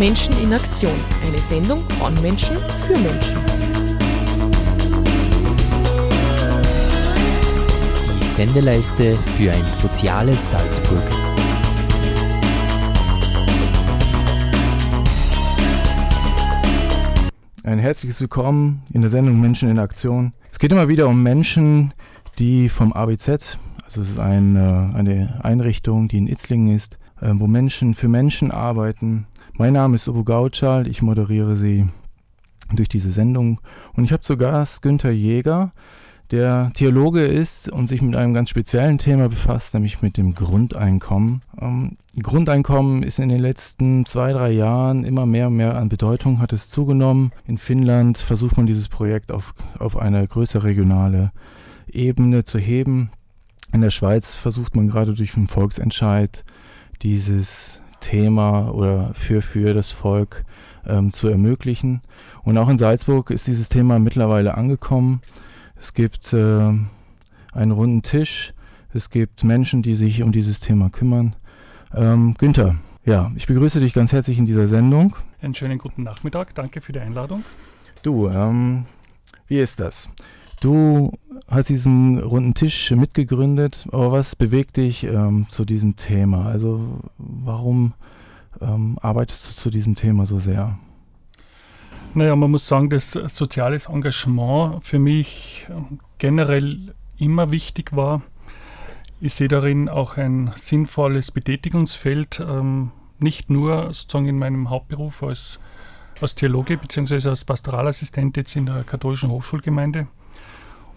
Menschen in Aktion. Eine Sendung von Menschen für Menschen. Die Sendeleiste für ein soziales Salzburg. Ein herzliches Willkommen in der Sendung Menschen in Aktion. Es geht immer wieder um Menschen, die vom ABZ, also es ist eine, eine Einrichtung, die in Itzlingen ist, äh, wo Menschen für Menschen arbeiten. Mein Name ist Uwe Gautschal, ich moderiere sie durch diese Sendung und ich habe zu Gast Günther Jäger, der Theologe ist und sich mit einem ganz speziellen Thema befasst, nämlich mit dem Grundeinkommen. Ähm, Grundeinkommen ist in den letzten zwei, drei Jahren immer mehr und mehr an Bedeutung, hat es zugenommen. In Finnland versucht man dieses Projekt auf, auf eine größere regionale Ebene zu heben. In der Schweiz versucht man gerade durch einen Volksentscheid dieses Thema oder für, für das Volk ähm, zu ermöglichen. Und auch in Salzburg ist dieses Thema mittlerweile angekommen. Es gibt äh, einen runden Tisch. Es gibt Menschen, die sich um dieses Thema kümmern. Ähm, Günther, ja, ich begrüße dich ganz herzlich in dieser Sendung. Einen schönen guten Nachmittag. Danke für die Einladung. Du, ähm, wie ist das? Du hast diesen runden Tisch mitgegründet, aber was bewegt dich ähm, zu diesem Thema? Also warum ähm, arbeitest du zu diesem Thema so sehr? Naja, man muss sagen, dass soziales Engagement für mich generell immer wichtig war. Ich sehe darin auch ein sinnvolles Betätigungsfeld, ähm, nicht nur sozusagen in meinem Hauptberuf als, als Theologe bzw. als Pastoralassistent jetzt in der katholischen Hochschulgemeinde,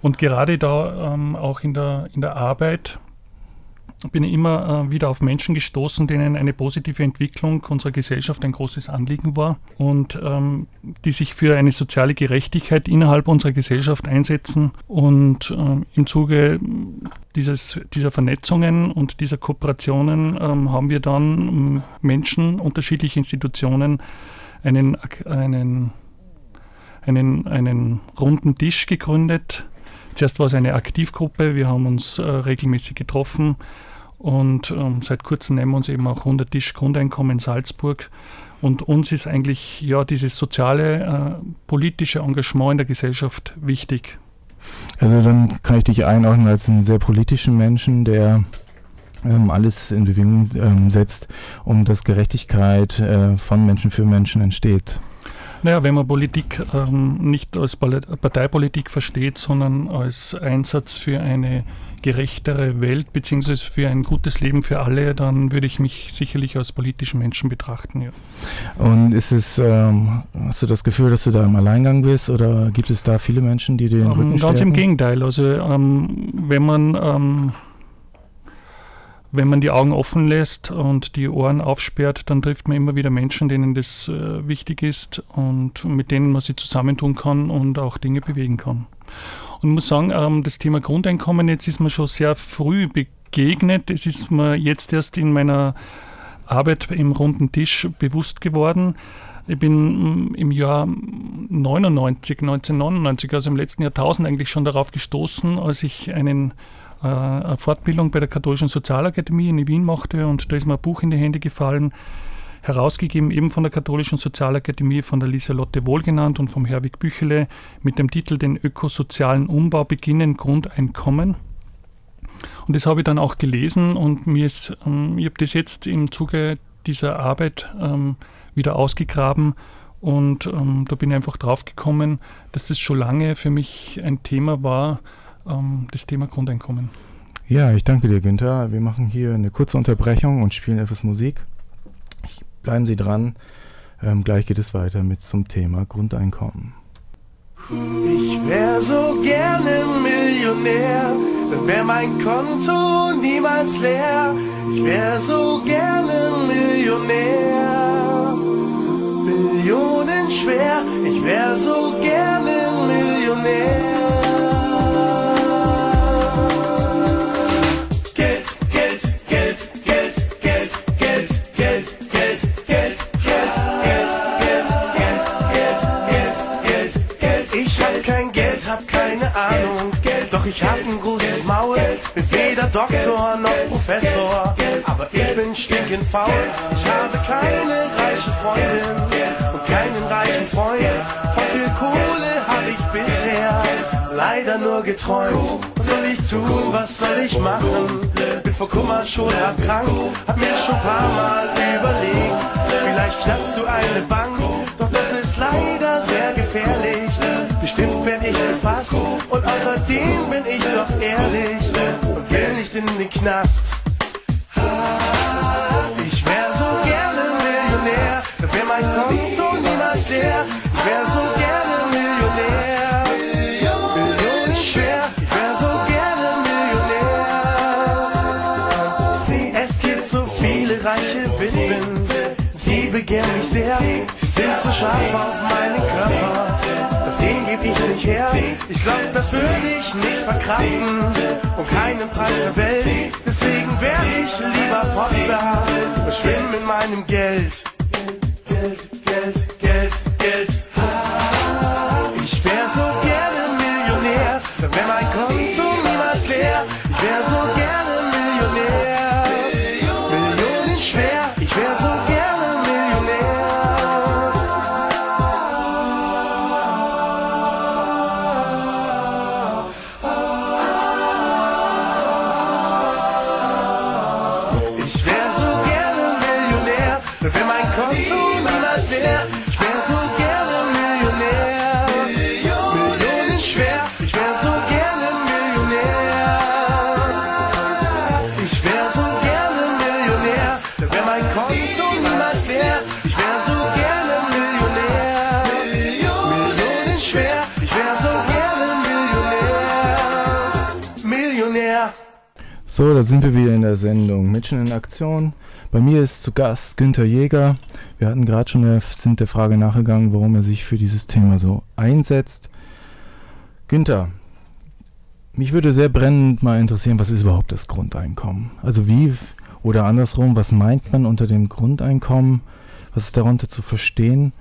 und gerade da ähm, auch in der, in der Arbeit bin ich immer äh, wieder auf Menschen gestoßen, denen eine positive Entwicklung unserer Gesellschaft ein großes Anliegen war und ähm, die sich für eine soziale Gerechtigkeit innerhalb unserer Gesellschaft einsetzen. Und äh, im Zuge dieses, dieser Vernetzungen und dieser Kooperationen ähm, haben wir dann ähm, Menschen, unterschiedliche Institutionen, einen, einen, einen, einen runden Tisch gegründet, Zuerst war es eine Aktivgruppe, wir haben uns äh, regelmäßig getroffen und ähm, seit kurzem nehmen wir uns eben auch 100 Tisch Grundeinkommen in Salzburg. Und uns ist eigentlich ja dieses soziale, äh, politische Engagement in der Gesellschaft wichtig. Also dann kann ich dich einordnen als einen sehr politischen Menschen, der ähm, alles in Bewegung ähm, setzt, um dass Gerechtigkeit äh, von Menschen für Menschen entsteht. Naja, wenn man Politik ähm, nicht als Parteipolitik versteht, sondern als Einsatz für eine gerechtere Welt beziehungsweise für ein gutes Leben für alle, dann würde ich mich sicherlich als politischen Menschen betrachten. Ja. Und ist es, ähm, hast du das Gefühl, dass du da im Alleingang bist oder gibt es da viele Menschen, die dir den ähm, Rücken Ganz stärken? im Gegenteil. Also ähm, wenn man ähm, wenn man die Augen offen lässt und die Ohren aufsperrt, dann trifft man immer wieder Menschen, denen das äh, wichtig ist und mit denen man sich zusammentun kann und auch Dinge bewegen kann. Und ich muss sagen, ähm, das Thema Grundeinkommen, jetzt ist mir schon sehr früh begegnet. Es ist mir jetzt erst in meiner Arbeit im runden Tisch bewusst geworden. Ich bin mm, im Jahr 99, 1999, also im letzten Jahrtausend eigentlich schon darauf gestoßen, als ich einen eine Fortbildung bei der Katholischen Sozialakademie in Wien machte und da ist mir ein Buch in die Hände gefallen, herausgegeben eben von der Katholischen Sozialakademie, von der Lieselotte Wohlgenannt und vom Herwig Büchele mit dem Titel Den ökosozialen Umbau beginnen, Grundeinkommen. Und das habe ich dann auch gelesen und mir ist, ähm, ich habe das jetzt im Zuge dieser Arbeit ähm, wieder ausgegraben und ähm, da bin ich einfach drauf gekommen, dass das schon lange für mich ein Thema war, ähm, das Thema Grundeinkommen. Ja, ich danke dir, Günther. Wir machen hier eine kurze Unterbrechung und spielen etwas Musik. Bleiben Sie dran. Ähm, gleich geht es weiter mit zum Thema Grundeinkommen. Ich wär so gerne Millionär, dann wär mein Konto niemals leer. Ich wär so gerne Millionär, Millionen schwer. Ich wär so gerne stinkend faul. Ich habe keine reiche Freundin und keinen reichen Freund. Von viel Kohle habe ich bisher leider nur geträumt. Was soll ich tun, was soll ich machen? Bin vor Kummer schon erkrankt, hab mir schon paar Mal überlegt, vielleicht schnappst du eine Bank, doch das ist leider sehr gefährlich. Bestimmt werd ich gefasst und außerdem bin ich doch ehrlich und will nicht in den Knast. Scharf auf meinen Körper, den geb ich nicht her. Ich glaub, das würde ich nicht verkraften und keinen Preis der Welt. Deswegen wär ich lieber Popstar und schwimm in meinem Geld. Geld, Geld, wär sind wir wieder in der Sendung Menschen in Aktion. Bei mir ist zu Gast Günther Jäger. Wir hatten gerade schon der, sind der Frage nachgegangen, warum er sich für dieses Thema so einsetzt. Günther, mich würde sehr brennend mal interessieren, was ist überhaupt das Grundeinkommen? Also wie oder andersrum, was meint man unter dem Grundeinkommen? Was ist darunter zu verstehen?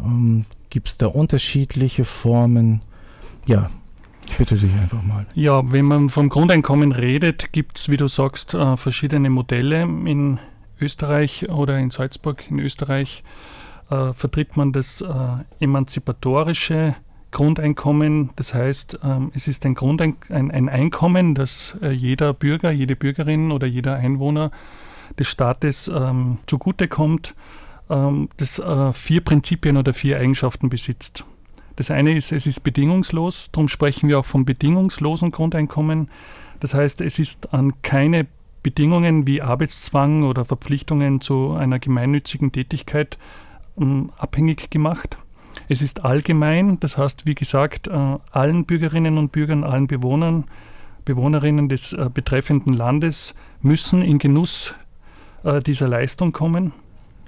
Ähm, Gibt es da unterschiedliche Formen? Ja, bitte dich einfach mal. Ja, wenn man vom Grundeinkommen redet, gibt es, wie du sagst, äh, verschiedene Modelle. In Österreich oder in Salzburg in Österreich äh, vertritt man das äh, emanzipatorische Grundeinkommen. Das heißt, ähm, es ist ein, Grundein ein, ein Einkommen, das äh, jeder Bürger, jede Bürgerin oder jeder Einwohner des Staates ähm, zugutekommt, ähm, das äh, vier Prinzipien oder vier Eigenschaften besitzt. Das eine ist, es ist bedingungslos, darum sprechen wir auch vom bedingungslosen Grundeinkommen. Das heißt, es ist an keine Bedingungen wie Arbeitszwang oder Verpflichtungen zu einer gemeinnützigen Tätigkeit ähm, abhängig gemacht. Es ist allgemein, das heißt, wie gesagt, äh, allen Bürgerinnen und Bürgern, allen Bewohnern, Bewohnerinnen des äh, betreffenden Landes müssen in Genuss äh, dieser Leistung kommen.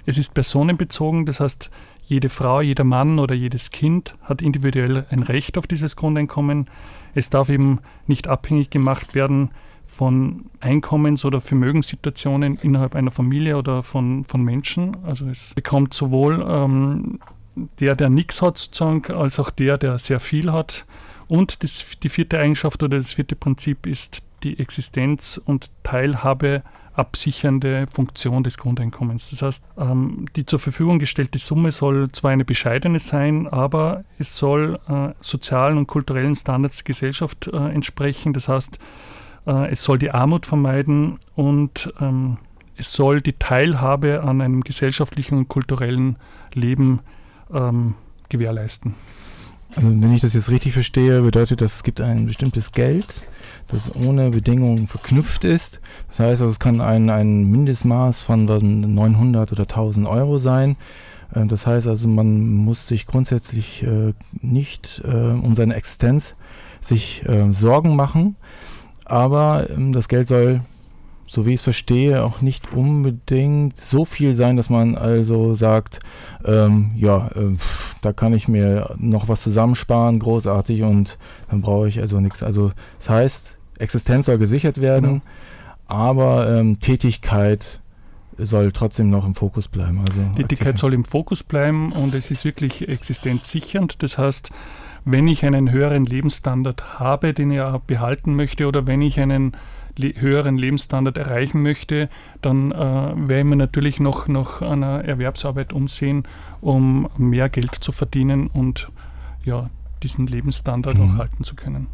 Es ist personenbezogen, das heißt, jede Frau, jeder Mann oder jedes Kind hat individuell ein Recht auf dieses Grundeinkommen. Es darf eben nicht abhängig gemacht werden von Einkommens- oder Vermögenssituationen innerhalb einer Familie oder von, von Menschen. Also es bekommt sowohl ähm, der, der nichts hat, sozusagen, als auch der, der sehr viel hat. Und das, die vierte Eigenschaft oder das vierte Prinzip ist die Existenz und Teilhabe absichernde Funktion des Grundeinkommens. Das heißt, ähm, die zur Verfügung gestellte Summe soll zwar eine bescheidene sein, aber es soll äh, sozialen und kulturellen Standards der Gesellschaft äh, entsprechen. Das heißt, äh, es soll die Armut vermeiden und ähm, es soll die Teilhabe an einem gesellschaftlichen und kulturellen Leben ähm, gewährleisten. Also wenn ich das jetzt richtig verstehe, bedeutet das, es gibt ein bestimmtes Geld, das ohne Bedingungen verknüpft ist. Das heißt, es kann ein, ein Mindestmaß von 900 oder 1000 Euro sein. Äh, Das heißt also, man muss sich grundsätzlich äh, nicht äh, um seine Existenz sich Sorgen machen, aber ähm, das Geld soll, so wie ich es verstehe, auch nicht unbedingt so viel sein, dass man also sagt, ähm, ja, da kann ich mir noch was zusammensparen, großartig und dann brauche ich also nichts. Also das heißt, Existenz soll gesichert werden, Genau. aber ähm, Tätigkeit soll trotzdem noch im Fokus bleiben. Also Tätigkeit soll im Fokus bleiben und es ist wirklich existenzsichernd. Das heißt, wenn ich einen höheren Lebensstandard habe, den ich behalten möchte, oder wenn ich einen le höheren Lebensstandard erreichen möchte, dann äh, werde ich mir natürlich noch nach einer Erwerbsarbeit umsehen, um mehr Geld zu verdienen und ja, diesen Lebensstandard mhm. auch halten zu können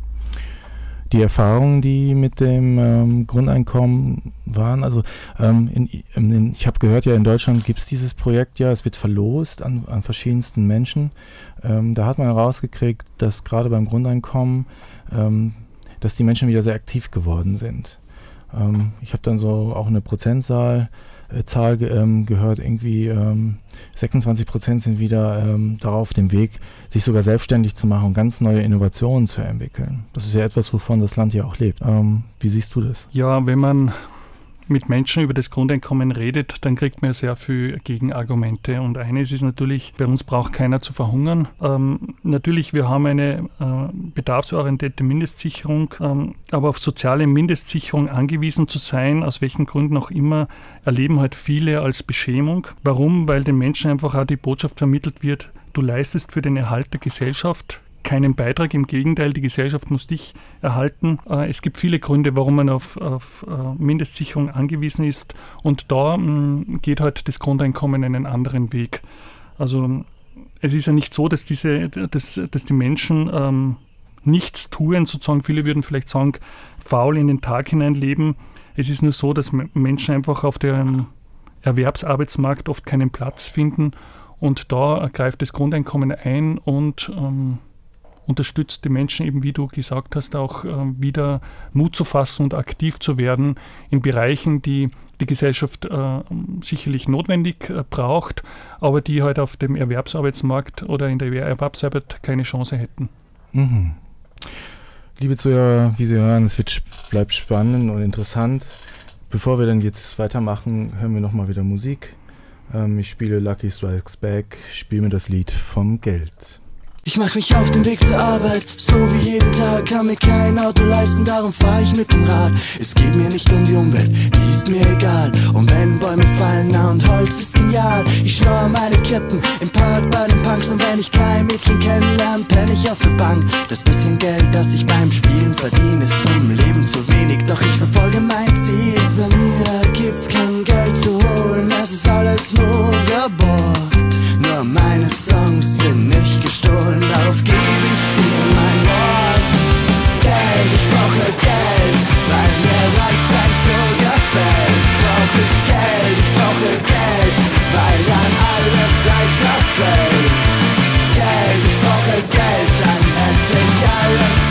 die Erfahrungen, die mit dem ähm, Grundeinkommen waren. Also ähm, in, in, ich habe gehört, ja in Deutschland gibt es dieses Projekt ja, es wird verlost an, an verschiedensten Menschen. Ähm, da hat man herausgekriegt, dass gerade beim Grundeinkommen, ähm, dass die Menschen wieder sehr aktiv geworden sind. Ähm, ich habe dann so auch eine Prozentzahl Zahl ähm, gehört, irgendwie ähm, 26 Prozent sind wieder ähm, darauf dem Weg, sich sogar selbstständig zu machen und ganz neue Innovationen zu entwickeln. Das ist ja etwas, wovon das Land ja auch lebt. Ähm, wie siehst du das? Ja, wenn man mit Menschen über das Grundeinkommen redet, dann kriegt man sehr viel Gegenargumente. Und eines ist natürlich, bei uns braucht keiner zu verhungern. Ähm, natürlich, wir haben eine äh, bedarfsorientierte Mindestsicherung, ähm, aber auf soziale Mindestsicherung angewiesen zu sein, aus welchen Gründen auch immer, erleben halt viele als Beschämung. Warum? Weil den Menschen einfach auch die Botschaft vermittelt wird, du leistest für den Erhalt der Gesellschaft keinen Beitrag. Im Gegenteil, die Gesellschaft muss dich erhalten. Äh, es gibt viele Gründe, warum man auf, auf äh, Mindestsicherung angewiesen ist. Und da mm, geht halt das Grundeinkommen einen anderen Weg. Also es ist ja nicht so, dass, diese, dass, dass die Menschen ähm, nichts tun, sozusagen viele würden vielleicht sagen, faul in den Tag hinein leben. Es ist nur so, dass Menschen einfach auf dem Erwerbsarbeitsmarkt oft keinen Platz finden und da greift das Grundeinkommen ein und ähm, unterstützt die Menschen eben, wie du gesagt hast, auch äh, wieder Mut zu fassen und aktiv zu werden in Bereichen, die die Gesellschaft äh, sicherlich notwendig äh, braucht, aber die halt auf dem Erwerbsarbeitsmarkt oder in der Erwerbsarbeit keine Chance hätten. Mhm. Liebe Zuhörer, wie Sie hören, es wird, bleibt spannend und interessant. Bevor wir dann jetzt weitermachen, hören wir nochmal wieder Musik. Ähm, ich spiele Lucky Strikes Back, spiele mir das Lied vom Geld. Ich mach mich auf den Weg zur Arbeit, so wie jeden Tag, kann mir kein Auto leisten, darum fahr ich mit dem Rad. Es geht mir nicht um die Umwelt, die ist mir egal. Und wenn Bäume fallen, na und Holz ist genial. Ich schnorre meine Ketten im Park bei den Punks und wenn ich kein Mädchen kennenlerne, penn ich auf der Bank. Das bisschen Geld, das ich beim Spielen verdiene, ist zum Leben zu wenig, doch ich verfolge mein Ziel. Bei mir gibt's kein Geld zu holen, es ist alles nur geborgt. Nur meine Songs sind nicht gestohlen, darauf gebe ich dir mein Wort. Geld, ich brauche Geld, weil mir reich sein so gefällt. Brauch ich Geld, ich brauche Geld, weil dann alles leichter fällt. Geld, ich brauche Geld, dann hätte ich alles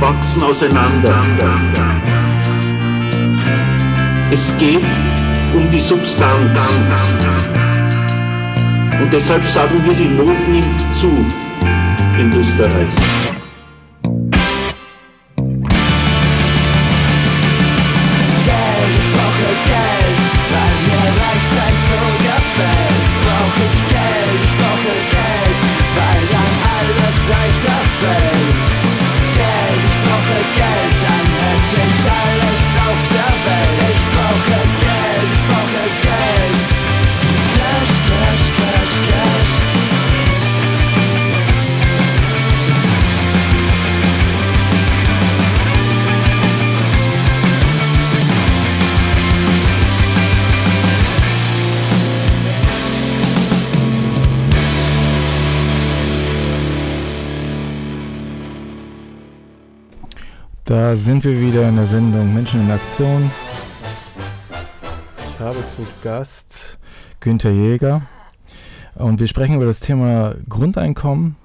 wachsen auseinander. Es geht um die Substanz. Und deshalb sagen wir, die Not nimmt zu in Österreich. Da sind wir wieder in der Sendung Menschen in Aktion. Ich habe zu Gast Günther Jäger und wir sprechen über das Thema Grundeinkommen.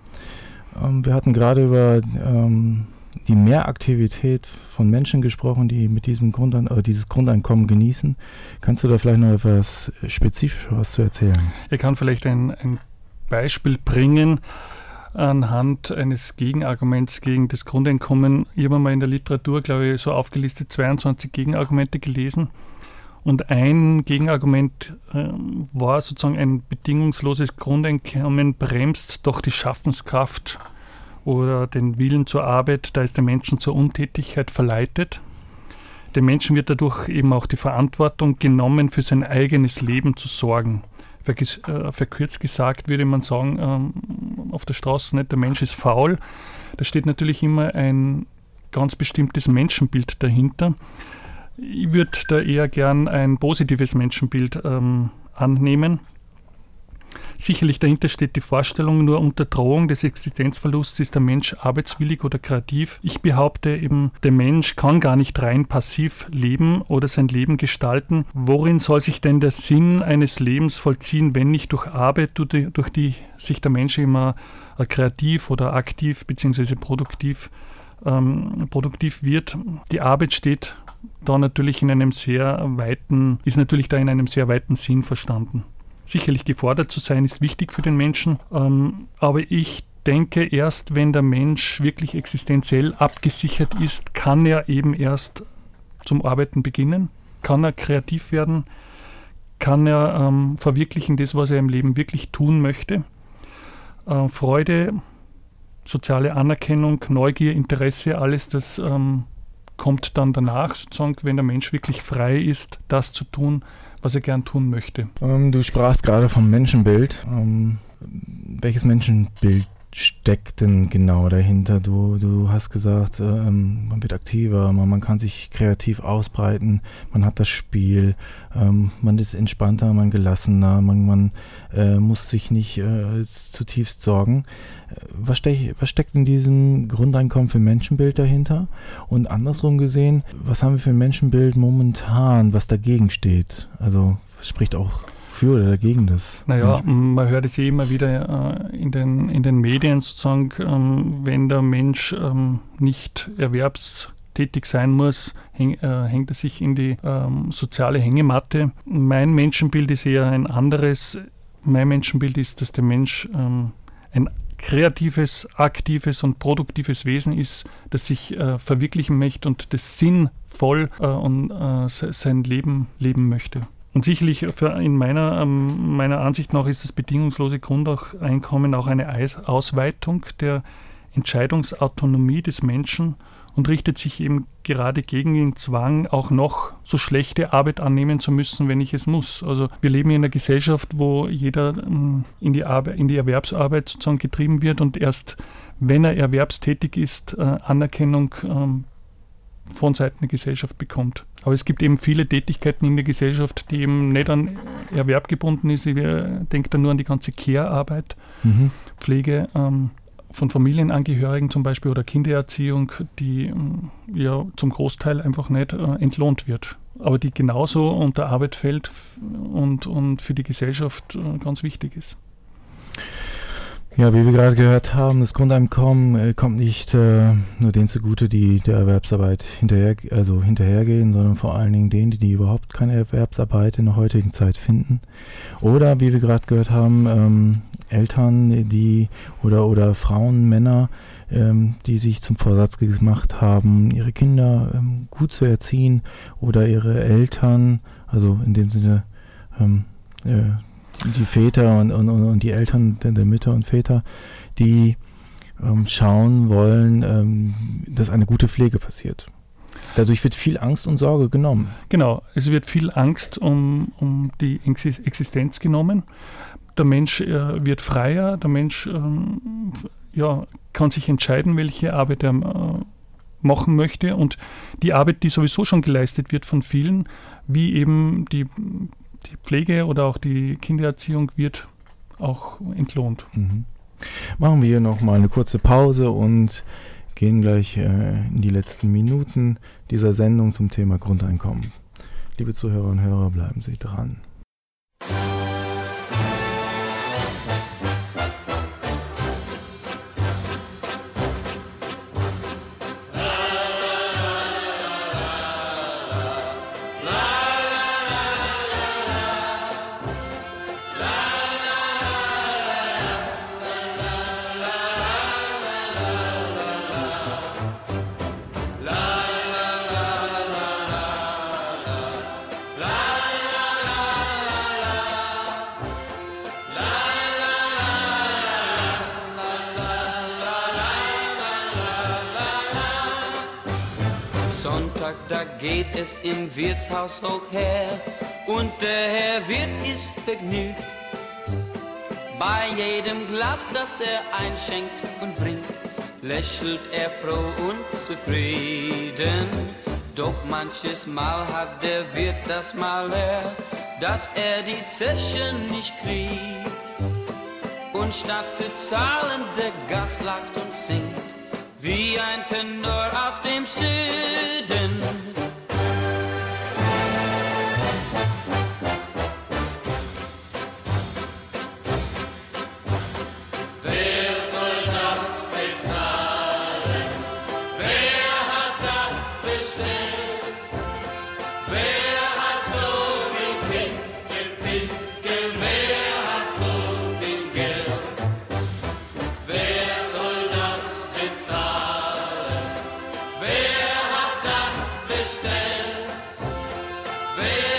Ähm, wir hatten gerade über ähm, die Mehraktivität von Menschen gesprochen, die mit diesem Grundein äh, dieses Grundeinkommen genießen. Kannst du da vielleicht noch etwas spezifisch was zu erzählen? Ich kann vielleicht ein, ein Beispiel bringen anhand eines Gegenarguments gegen das Grundeinkommen. Ich habe mal in der Literatur, glaube ich, so aufgelistet 22 Gegenargumente gelesen. Und ein Gegenargument äh, war sozusagen ein bedingungsloses Grundeinkommen bremst doch die Schaffenskraft oder den Willen zur Arbeit, da ist der Menschen zur Untätigkeit verleitet. Dem Menschen wird dadurch eben auch die Verantwortung genommen, für sein eigenes Leben zu sorgen verkürzt gesagt würde man sagen, ähm, auf der Straße nicht, der Mensch ist faul. Da steht natürlich immer ein ganz bestimmtes Menschenbild dahinter. Ich würde da eher gern ein positives Menschenbild ähm, annehmen. Sicherlich dahinter steht die Vorstellung, nur unter Drohung des Existenzverlusts ist der Mensch arbeitswillig oder kreativ. Ich behaupte eben, der Mensch kann gar nicht rein passiv leben oder sein Leben gestalten. Worin soll sich denn der Sinn eines Lebens vollziehen, wenn nicht durch Arbeit, durch die sich der Mensch immer äh, kreativ oder aktiv bzw. produktiv, ähm, produktiv wird? Die Arbeit steht da natürlich in einem sehr weiten, ist natürlich da in einem sehr weiten Sinn verstanden. Sicherlich gefordert zu sein ist wichtig für den Menschen, ähm, aber ich denke, erst wenn der Mensch wirklich existenziell abgesichert ist, kann er eben erst zum Arbeiten beginnen, kann er kreativ werden, kann er ähm, verwirklichen das, was er im Leben wirklich tun möchte. Äh, Freude, soziale Anerkennung, Neugier, Interesse, alles das ähm, kommt dann danach, sozusagen, wenn der Mensch wirklich frei ist, das zu tun, was er gern tun möchte. Ähm, du sprachst gerade vom Menschenbild. Ähm, welches Menschenbild steckt denn genau dahinter? Du, du hast gesagt, ähm, man wird aktiver, man, man, kann sich kreativ ausbreiten, man hat das Spiel, ähm, man ist entspannter, man gelassener, man, man äh, muss sich nicht äh, zutiefst sorgen. Was, steck, was steckt in diesem Grundeinkommen für Menschenbild dahinter? Und andersrum gesehen, was haben wir für ein Menschenbild momentan, was dagegen steht? Also spricht auch für oder dagegen das? Naja, man hört es eh immer wieder äh, in, den, in den Medien sozusagen, ähm, wenn der Mensch ähm, nicht erwerbstätig sein muss, äh, hängt er sich in die ähm, soziale Hängematte. Mein Menschenbild ist eher ein anderes. Mein Menschenbild ist, dass der Mensch ein kreatives, aktives und produktives Wesen ist, das sich äh, verwirklichen möchte und das sinnvoll äh, und äh, sein Leben leben möchte. Und sicherlich in meiner, ähm, meiner Ansicht nach ist das bedingungslose Grundeinkommen auch eine Ausweitung der Entscheidungsautonomie des Menschen und richtet sich eben gerade gegen den Zwang, auch noch so schlechte Arbeit annehmen zu müssen, wenn ich es muss. Also wir leben in einer Gesellschaft, wo jeder ähm, in die, Arbeit, in die Erwerbsarbeit sozusagen getrieben wird und erst wenn er erwerbstätig ist, äh, Anerkennung ähm, von Seiten der Gesellschaft bekommt. Aber es gibt eben viele Tätigkeiten in der Gesellschaft, die eben nicht an Erwerb gebunden ist. Ich denke da nur an die ganze Care-Arbeit, mhm. Pflege ähm, von Familienangehörigen zum Beispiel oder Kindererziehung, die ähm, ja zum Großteil einfach nicht äh, entlohnt wird. Aber die genauso unter Arbeit fällt und, und für die Gesellschaft äh, ganz wichtig ist. Ja, wie wir gerade gehört haben, das Grundeinkommen äh, kommt nicht äh, nur denen zugute, die der Erwerbsarbeit hinterher, also hinterhergehen, sondern vor allen Dingen denen, die, die überhaupt keine Erwerbsarbeit in der heutigen Zeit finden. Oder wie wir gerade gehört haben, ähm, Eltern, die oder oder Frauen, Männer, ähm, die sich zum Vorsatz gemacht haben, ihre Kinder ähm, gut zu erziehen oder ihre Eltern, also in dem Sinne ähm, äh, die Väter und, und, und die Eltern der, der Mütter und Väter, die ähm, schauen wollen, ähm, dass eine gute Pflege passiert. Dadurch wird viel Angst und Sorge genommen. Genau, es wird viel Angst um, um die Existenz genommen. Der Mensch äh, wird freier, der Mensch ähm, ja, kann sich entscheiden, welche Arbeit er äh, machen möchte. Und die Arbeit, die sowieso schon geleistet wird von vielen, wie eben die die Pflege oder auch die Kindererziehung wird auch entlohnt. Mhm. Machen wir noch mal eine kurze Pause und gehen gleich äh, in die letzten Minuten dieser Sendung zum Thema Grundeinkommen. Liebe Zuhörer und Hörer, bleiben Sie dran. Im Wirtshaus hoch her und der Herr Wirt ist vergnügt. Bei jedem Glas, das er einschenkt und bringt, lächelt er froh und zufrieden. Doch manches Mal hat der Wirt das Mal her, dass er die Zeche nicht kriegt. Und statt zu zahlen, der Gast lacht und singt wie ein Tenor aus dem Süden. Wer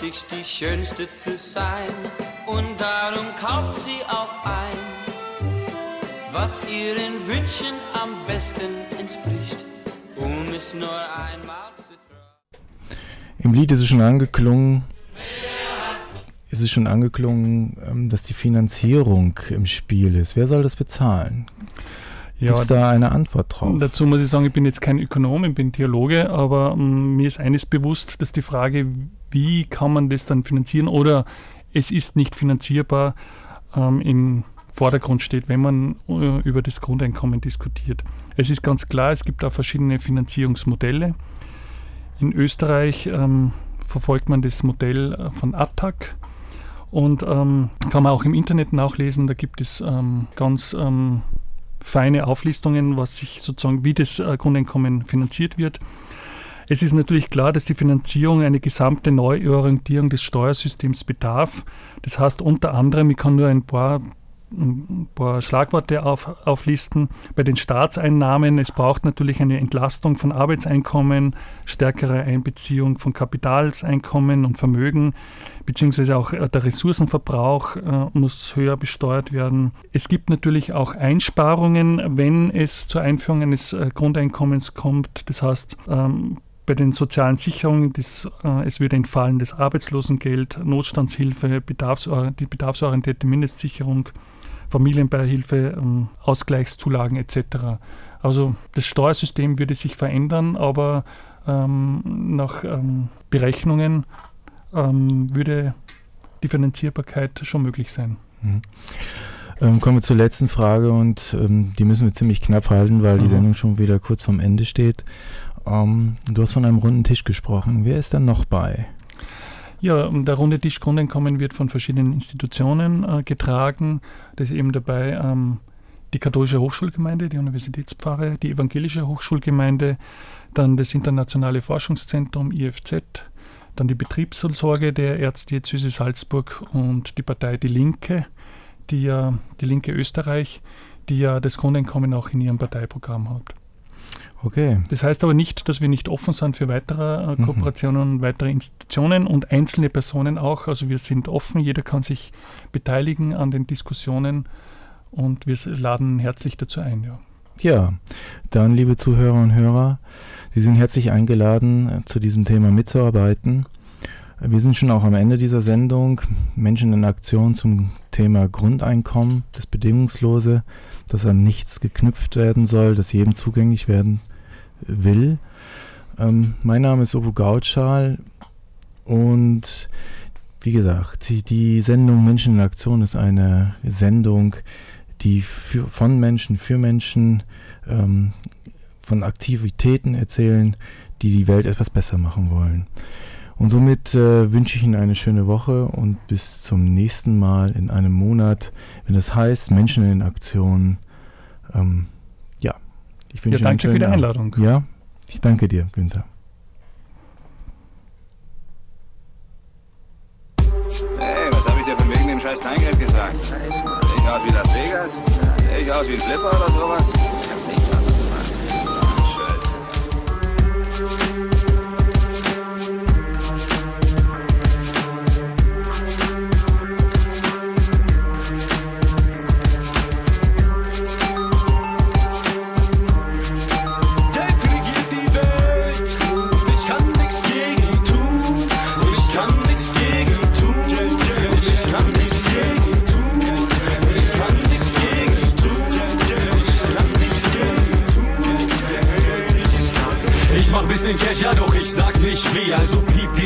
sich die Schönste zu sein und darum kauft sie auch ein, was ihren Wünschen am besten entspricht, um es nur einmal zu tragen. Im Lied ist es schon angeklungen, ist es schon angeklungen, ähm, dass die Finanzierung im Spiel ist. Wer soll das bezahlen? Gibt es da eine Antwort drauf? Dazu muss ich sagen, ich bin jetzt kein Ökonom, ich bin Theologe, aber ähm, mir ist eines bewusst, dass die Frage, wie kann man das dann finanzieren oder es ist nicht finanzierbar, ähm, im Vordergrund steht, wenn man äh, über das Grundeinkommen diskutiert. Es ist ganz klar, es gibt auch verschiedene Finanzierungsmodelle. In Österreich ähm, verfolgt man das Modell äh, von ATTAC und ähm, kann man auch im Internet nachlesen. Da gibt es ähm, ganz ähm, feine Auflistungen, was sich sozusagen, wie das äh, Grundeinkommen finanziert wird. Es ist natürlich klar, dass die Finanzierung eine gesamte Neuorientierung des Steuersystems bedarf. Das heißt unter anderem, ich kann nur ein paar, ein paar Schlagworte auf, auflisten. Bei den Staatseinnahmen, es braucht natürlich eine Entlastung von Arbeitseinkommen, stärkere Einbeziehung von Kapitalseinkommen und Vermögen, beziehungsweise auch äh, der Ressourcenverbrauch äh, muss höher besteuert werden. Es gibt natürlich auch Einsparungen, wenn es zur Einführung eines äh, Grundeinkommens kommt. Das heißt, ähm, bei den sozialen Sicherungen, das, äh, es würde entfallen das Arbeitslosengeld, Notstandshilfe, bedarfsor die bedarfsorientierte Mindestsicherung, Familienbeihilfe, ähm, Ausgleichszulagen etc. Also das Steuersystem würde sich verändern, aber ähm, nach ähm, Berechnungen ähm, würde die Finanzierbarkeit schon möglich sein. Mhm. Ähm, kommen wir zur letzten Frage und ähm, die müssen wir ziemlich knapp halten, weil die Mhm. Sendung schon wieder kurz vorm Ende steht. Ähm, du hast von einem runden Tisch gesprochen. Wer ist dann noch bei? Ja, und der runde Tisch Grundeinkommen wird von verschiedenen Institutionen äh, getragen. Das ist eben dabei ähm, die katholische Hochschulgemeinde, die Universitätspfarre, die evangelische Hochschulgemeinde, dann das Internationale Forschungszentrum IFZ, dann die Betriebsseelsorge der Erzdiözese Salzburg und die Partei Die Linke, die ja die Linke Österreich, die ja das Grundeinkommen auch in ihrem Parteiprogramm hat. Okay. Das heißt aber nicht, dass wir nicht offen sind für weitere äh, Kooperationen und weitere Institutionen und einzelne Personen auch. Also wir sind offen, jeder kann sich beteiligen an den Diskussionen und wir laden herzlich dazu ein. Ja. Ja, dann liebe Zuhörer und Hörer, Sie sind herzlich eingeladen, äh, zu diesem Thema mitzuarbeiten. Wir sind schon auch am Ende dieser Sendung. Menschen in Aktion zum Thema Grundeinkommen, das Bedingungslose, das an nichts geknüpft werden soll, das jedem zugänglich werden will. Ähm, mein Name ist Obo Gautschal und wie gesagt, die, die, Sendung Menschen in Aktion ist eine Sendung, die für, von Menschen für Menschen ähm, von Aktivitäten erzählen, die die Welt etwas besser machen wollen. Und somit äh, wünsche ich Ihnen eine schöne Woche und bis zum nächsten Mal in einem Monat, wenn es heißt Menschen in Aktion. Ähm, ich wünsche ja, danke für die Einladung. Ja, ich danke dir, Günther. Hey, was habe ich dir von wegen dem scheiß Kleingeld gesagt? Ich aus wie Las Vegas? Ich aus wie ein Flipper oder sowas?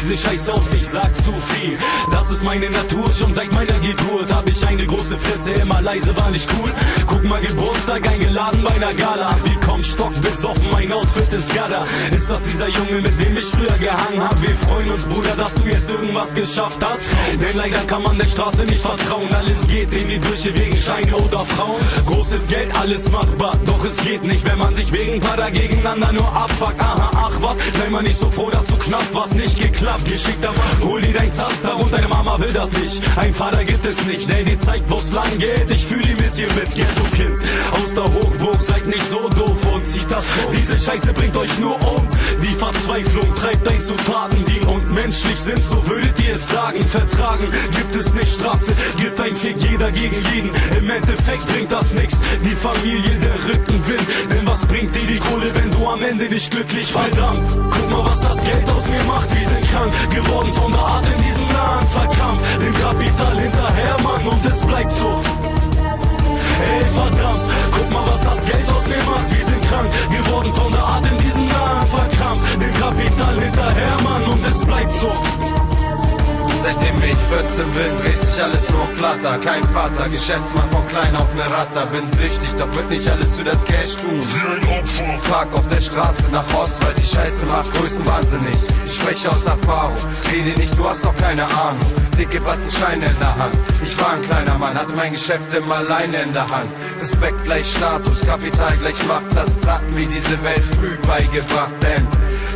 Diese Scheiße auf, ich sag zu viel. Das ist meine Natur, schon seit meiner Geburt hab ich eine große Fresse, immer leise war nicht cool. Guck mal, Geburtstag eingeladen bei einer Gala. Wir kommen stock besoffen, mein Outfit ist Gada. Ist das dieser Junge, mit dem ich früher gehangen hab? Wir freuen uns, Bruder, dass du jetzt irgendwas geschafft hast. Denn leider kann man der Straße nicht vertrauen. Alles geht in die Brüche wegen Scheine oder Frauen. Großes Geld, alles machbar, doch es geht nicht, wenn man sich wegen Pader gegeneinander nur abfuckt. Aha, ach was, sei mal nicht so froh, dass du knast, was nicht geklappt. Geschickter Mann, hol dir dein Zaster und deine Mama will das nicht. Ein Vater gibt es nicht, der dir zeigt, wo's lang geht. Ich fühle mit dir mit, Ghetto-Kind. Aus der Hochburg, seid nicht so doof und zieht das los. Scheiße bringt euch nur um. Die Verzweiflung treibt ein zu Taten, die unmenschlich sind, so würdet ihr es sagen. Vertragen gibt es nicht Straße, gibt ein Fick jeder gegen jeden. Im Endeffekt bringt das nix, die Familie der Rückenwind. Denn was bringt dir die Kohle, wenn du am Ende nicht glücklich bist? Verdammt, guck mal, was das Geld aus mir macht. Wir sind krank geworden von der Art in diesem nahen Verkampf. Dem Kapital hinterher, Mann, und es bleibt so. Ey, verdammt, guck mal, was das Geld aus mir macht. Wir sind krank geworden von der Art in diesem nahen Verkampf. Dem Kapital hinterher, Mann, und es bleibt so. Seitdem ich 14 bin, dreht sich alles nur platter. Kein Vater, Geschäftsmann von klein auf ne Ratter. Bin süchtig, doch wird nicht alles für das Cash tun. Frag auf der Straße nach Ost, weil die Scheiße macht größenwahnsinnig. Ich spreche aus Erfahrung, rede nicht, du hast doch keine Ahnung. Dicke Batzen Scheine in der Hand. Ich war ein kleiner Mann, hatte mein Geschäft immer alleine in der Hand. Respekt gleich Status, Kapital gleich Macht, das hat mir diese Welt früh beigebracht. Denn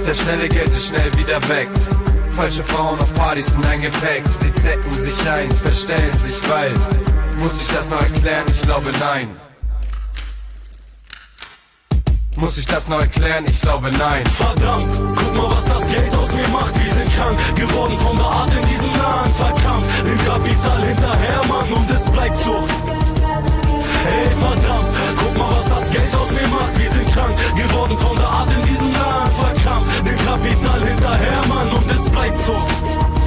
das schnelle Geld ist schnell wieder weg. Falsche Frauen auf Partys und ein Gepäck. Sie zecken sich ein, verstellen sich, weil. Muss ich das neu erklären? Ich glaube nein. Muss ich das neu erklären? Ich glaube nein. Verdammt, guck mal, was das Geld aus mir macht. Wir sind krank geworden von der Art in diesem Nahen. Verkampf im Kapital hinterher, Mann, und es bleibt so. Ey, verdammt, guck mal, was das Geld gemacht, wir sind krank geworden von der Art in diesem Land. Verkrampft, dem Kapital hinterher, Mann, und es bleibt so.